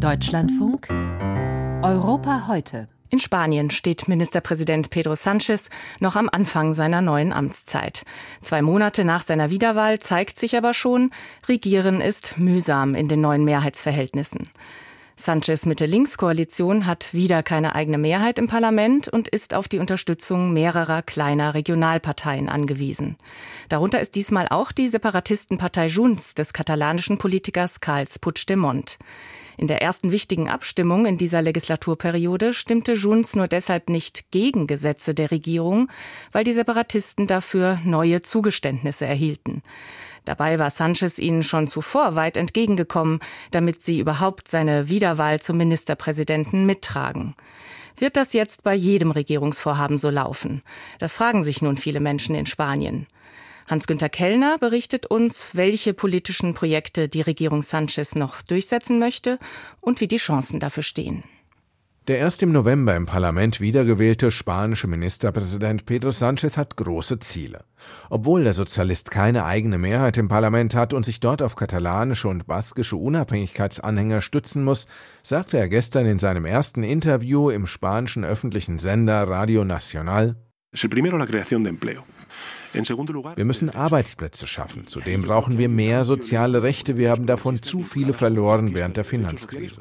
Deutschlandfunk Europa heute. In Spanien steht Ministerpräsident Pedro Sánchez noch am Anfang seiner neuen Amtszeit. Zwei Monate nach seiner Wiederwahl zeigt sich aber schon, Regieren ist mühsam in den neuen Mehrheitsverhältnissen. Sanchez Mitte-Links-Koalition hat wieder keine eigene Mehrheit im Parlament und ist auf die Unterstützung mehrerer kleiner Regionalparteien angewiesen. Darunter ist diesmal auch die Separatistenpartei Junts des katalanischen Politikers Carles Puigdemont. In der ersten wichtigen Abstimmung in dieser Legislaturperiode stimmte Junts nur deshalb nicht gegen Gesetze der Regierung, weil die Separatisten dafür neue Zugeständnisse erhielten. Dabei war Sanchez ihnen schon zuvor weit entgegengekommen, damit sie überhaupt seine Wiederwahl zum Ministerpräsidenten mittragen. Wird das jetzt bei jedem Regierungsvorhaben so laufen? Das fragen sich nun viele Menschen in Spanien. Hans-Günter Kellner berichtet uns, welche politischen Projekte die Regierung Sanchez noch durchsetzen möchte und wie die Chancen dafür stehen. Der erst im November im Parlament wiedergewählte spanische Ministerpräsident Pedro Sánchez hat große Ziele. Obwohl der Sozialist keine eigene Mehrheit im Parlament hat und sich dort auf katalanische und baskische Unabhängigkeitsanhänger stützen muss, sagte er gestern in seinem ersten Interview im spanischen öffentlichen Sender Radio Nacional Es primero la creación de empleo. Wir müssen Arbeitsplätze schaffen. Zudem brauchen wir mehr soziale Rechte. Wir haben davon zu viele verloren während der Finanzkrise.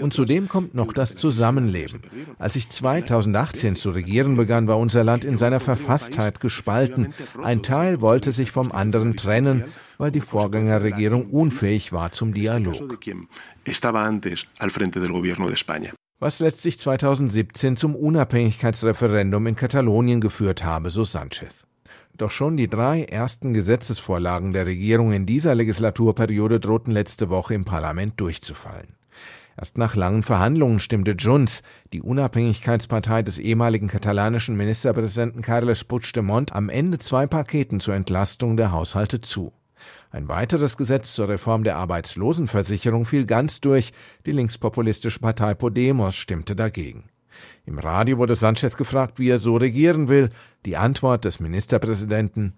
Und zudem kommt noch das Zusammenleben. Als ich 2018 zu regieren begann, war unser Land in seiner Verfasstheit gespalten. Ein Teil wollte sich vom anderen trennen, weil die Vorgängerregierung unfähig war zum Dialog. Was letztlich 2017 zum Unabhängigkeitsreferendum in Katalonien geführt habe, so Sanchez. Doch schon die drei ersten Gesetzesvorlagen der Regierung in dieser Legislaturperiode drohten letzte Woche im Parlament durchzufallen. Erst nach langen Verhandlungen stimmte Junts, die Unabhängigkeitspartei des ehemaligen katalanischen Ministerpräsidenten Carles Puigdemont, am Ende zwei Paketen zur Entlastung der Haushalte zu. Ein weiteres Gesetz zur Reform der Arbeitslosenversicherung fiel ganz durch, die linkspopulistische Partei Podemos stimmte dagegen. Im Radio wurde Sanchez gefragt, wie er so regieren will. Die Antwort des Ministerpräsidenten.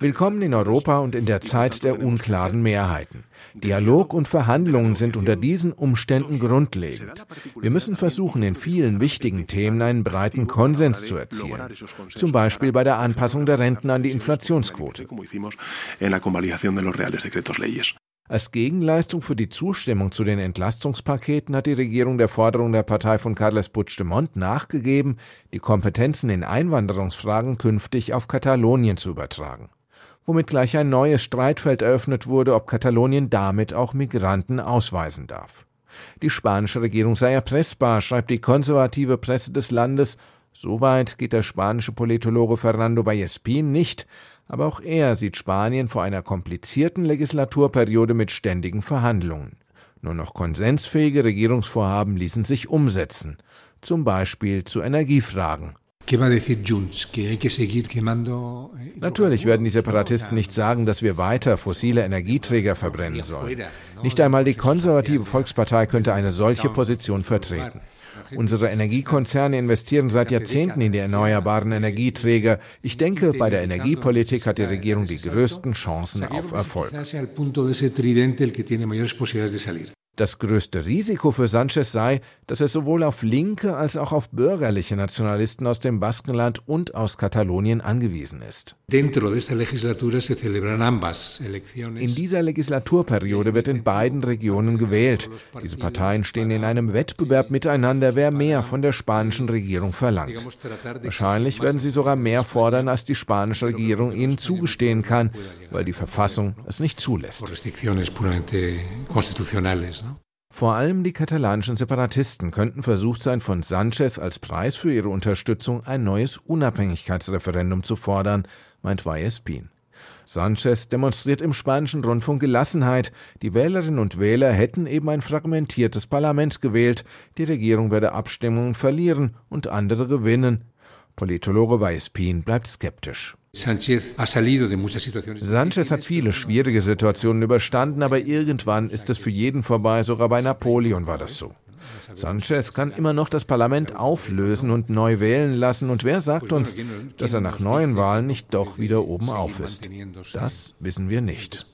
Willkommen in Europa und in der Zeit der unklaren Mehrheiten. Dialog und Verhandlungen sind unter diesen Umständen grundlegend. Wir müssen versuchen, in vielen wichtigen Themen einen breiten Konsens zu erzielen. Zum Beispiel bei der Anpassung der Renten an die Inflationsquote. Als Gegenleistung für die Zustimmung zu den Entlastungspaketen hat die Regierung der Forderung der Partei von Carles Puigdemont nachgegeben, die Kompetenzen in Einwanderungsfragen künftig auf Katalonien zu übertragen. Womit gleich ein neues Streitfeld eröffnet wurde, ob Katalonien damit auch Migranten ausweisen darf. Die spanische Regierung sei erpressbar, schreibt die konservative Presse des Landes. Soweit geht der spanische Politologe Fernando Vallespin nicht, aber auch er sieht Spanien vor einer komplizierten Legislaturperiode mit ständigen Verhandlungen. Nur noch konsensfähige Regierungsvorhaben ließen sich umsetzen, zum Beispiel zu Energiefragen. Eh, Natürlich werden die Separatisten nicht sagen, dass wir weiter fossile Energieträger verbrennen sollen. Nicht einmal die konservative Volkspartei könnte eine solche Position vertreten. Unsere Energiekonzerne investieren seit Jahrzehnten in die erneuerbaren Energieträger. Ich denke, bei der Energiepolitik hat die Regierung die größten Chancen auf Erfolg. Das größte Risiko für Sanchez sei, dass er sowohl auf linke als auch auf bürgerliche Nationalisten aus dem Baskenland und aus Katalonien angewiesen ist. In dieser Legislaturperiode wird in beiden Regionen gewählt. Diese Parteien stehen in einem Wettbewerb miteinander, wer mehr von der spanischen Regierung verlangt. Wahrscheinlich werden sie sogar mehr fordern, als die spanische Regierung ihnen zugestehen kann, weil die Verfassung es nicht zulässt. Vor allem die katalanischen Separatisten könnten versucht sein, von Sanchez als Preis für ihre Unterstützung ein neues Unabhängigkeitsreferendum zu fordern, meint Vallespin. Sanchez demonstriert im spanischen Rundfunk Gelassenheit. Die Wählerinnen und Wähler hätten eben ein fragmentiertes Parlament gewählt. Die Regierung werde Abstimmungen verlieren und andere gewinnen. Politologe Vallespin bleibt skeptisch. Sanchez hat viele schwierige Situationen überstanden, aber irgendwann ist es für jeden vorbei, sogar bei Napoleon war das so. Sanchez kann immer noch das Parlament auflösen und neu wählen lassen. Und wer sagt uns, dass er nach neuen Wahlen nicht doch wieder oben auf ist? Das wissen wir nicht.